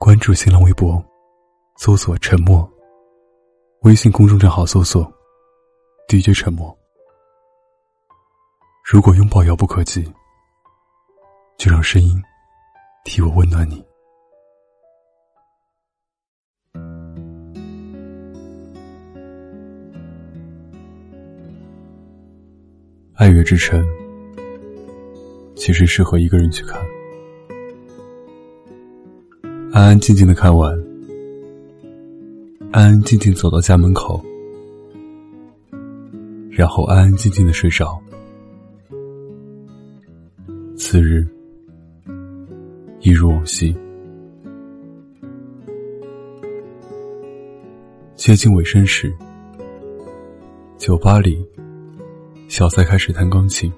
关注新浪微博，搜索“沉默”。微信公众账号搜索 “DJ 沉默”。如果拥抱遥不可及，就让声音替我温暖你。《爱乐之城》其实适合一个人去看，安安静静的看完，安安静静走到家门口，然后安安静静的睡着。次日，一如往昔，接近尾声时，酒吧里。小塞开始弹钢琴，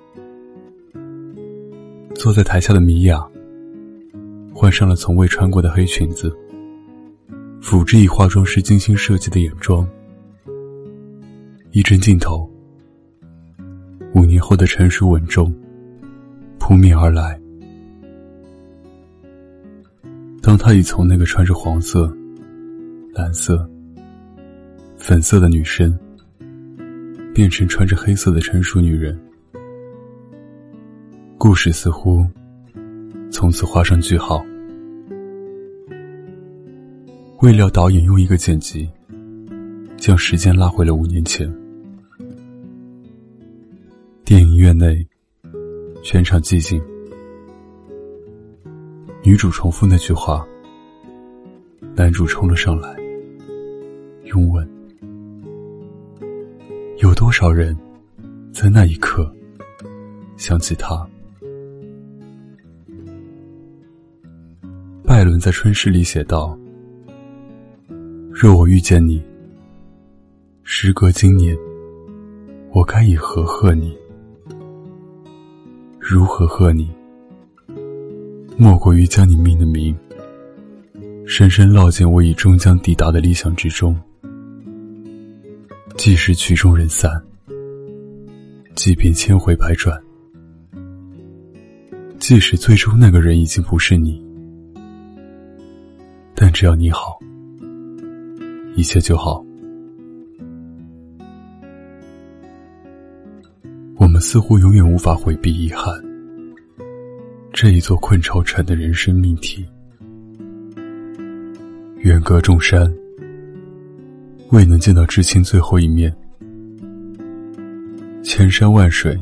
坐在台下的米娅换上了从未穿过的黑裙子，辅之以化妆师精心设计的眼妆。一帧镜头，五年后的成熟稳重扑面而来。当他已从那个穿着黄色、蓝色、粉色的女生。变成穿着黑色的成熟女人，故事似乎从此画上句号。未料导演用一个剪辑，将时间拉回了五年前。电影院内，全场寂静。女主重复那句话，男主冲了上来，拥吻。有多少人，在那一刻想起他？拜伦在《春诗》里写道：“若我遇见你，时隔今年，我该以何贺你？如何贺你？莫过于将你命的名，深深烙进我已终将抵达的理想之中。”即使曲终人散，即便千回百转，即使最终那个人已经不是你，但只要你好，一切就好。我们似乎永远无法回避遗憾，这一座困愁城的人生命题。远隔众山。未能见到至亲最后一面，千山万水，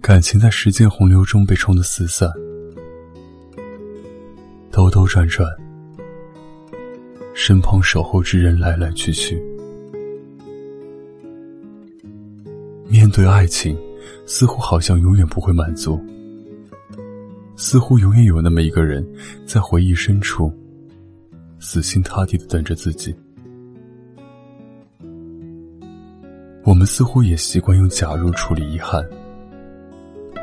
感情在时间洪流中被冲得四散，兜兜转转，身旁守候之人来来去去。面对爱情，似乎好像永远不会满足，似乎永远有那么一个人，在回忆深处，死心塌地的等着自己。我们似乎也习惯用“假如”处理遗憾，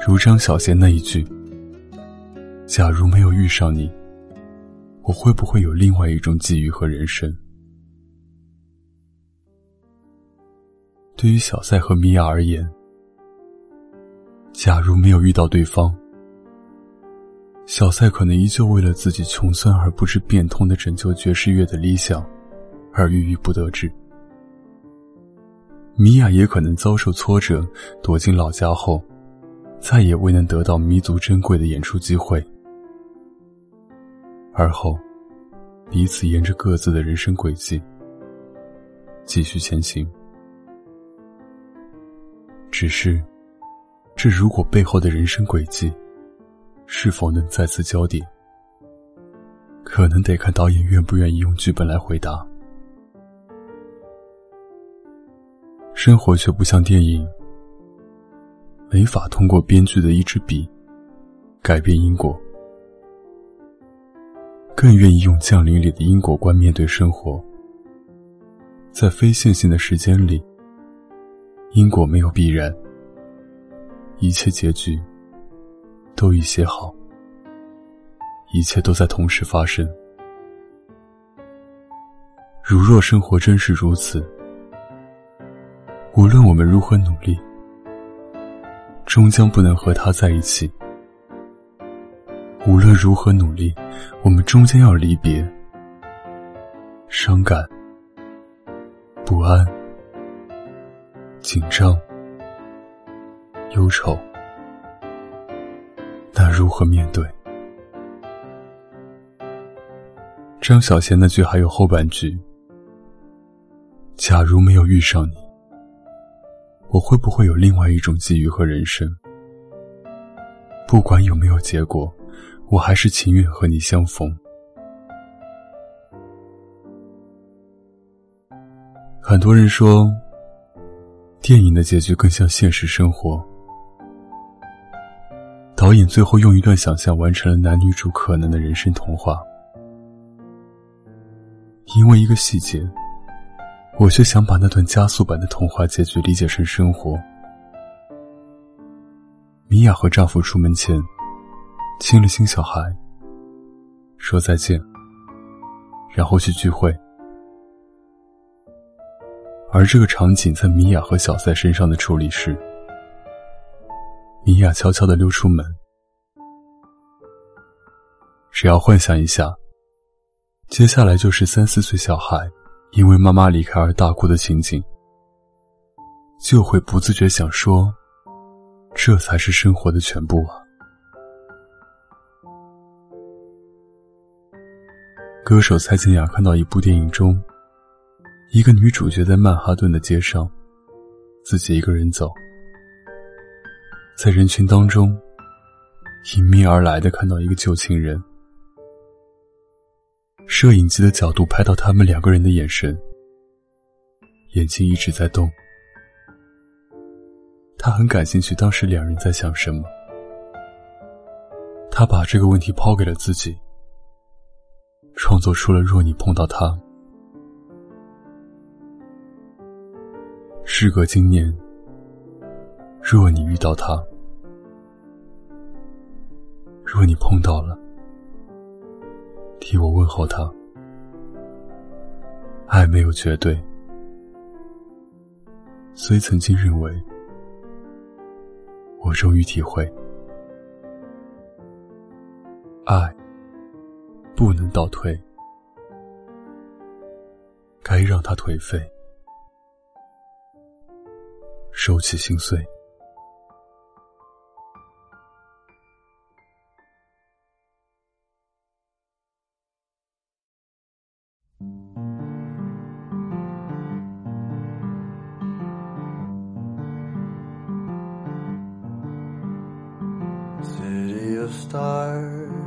如张小娴那一句：“假如没有遇上你，我会不会有另外一种际遇和人生？”对于小塞和米娅而言，假如没有遇到对方，小塞可能依旧为了自己穷酸而不知变通的拯救爵士乐的理想，而郁郁不得志。米娅也可能遭受挫折，躲进老家后，再也未能得到弥足珍贵的演出机会。而后，彼此沿着各自的人生轨迹继续前行。只是，这如果背后的人生轨迹是否能再次交叠，可能得看导演愿不愿意用剧本来回答。生活却不像电影，没法通过编剧的一支笔改变因果，更愿意用《降临》里的因果观面对生活。在非线性的时间里，因果没有必然，一切结局都已写好，一切都在同时发生。如若生活真是如此。无论我们如何努力，终将不能和他在一起。无论如何努力，我们终将要离别。伤感、不安、紧张、忧愁，那如何面对？张小娴那句还有后半句：“假如没有遇上你，我会不会有另外一种际遇和人生？不管有没有结果，我还是情愿和你相逢。”很多人说，电影的结局更像现实生活。导演最后用一段想象完成了男女主可能的人生童话。因为一个细节，我却想把那段加速版的童话结局理解成生活。米娅和丈夫出门前，亲了亲小孩，说再见，然后去聚会。而这个场景在米娅和小塞身上的处理是：米娅悄悄的溜出门。只要幻想一下，接下来就是三四岁小孩因为妈妈离开而大哭的情景，就会不自觉想说：这才是生活的全部啊！歌手蔡健雅看到一部电影中。一个女主角在曼哈顿的街上，自己一个人走，在人群当中，迎面而来的看到一个旧情人。摄影机的角度拍到他们两个人的眼神，眼睛一直在动。他很感兴趣，当时两人在想什么。他把这个问题抛给了自己，创作出了《若你碰到他》。时隔今年，若你遇到他，若你碰到了，替我问候他。爱没有绝对，虽曾经认为，我终于体会，爱不能倒退，该让它颓废。收起心碎。City of stars,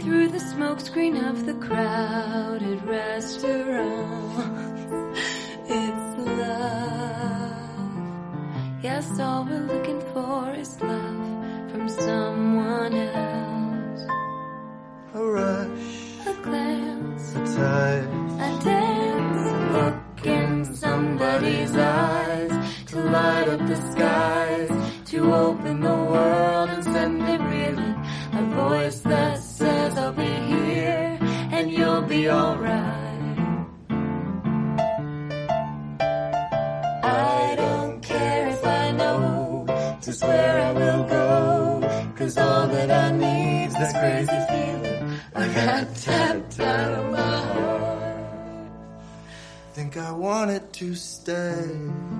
Through the smokescreen of the crowded restaurants. It's love. Yes, all we're looking for is love from someone else. A rush, A glance, a touch, a dance, a look in somebody's eyes to light up the skies, to open the know just where I will go. Cause all that I need's this crazy feeling I got tapped out of my heart. think I wanted to stay.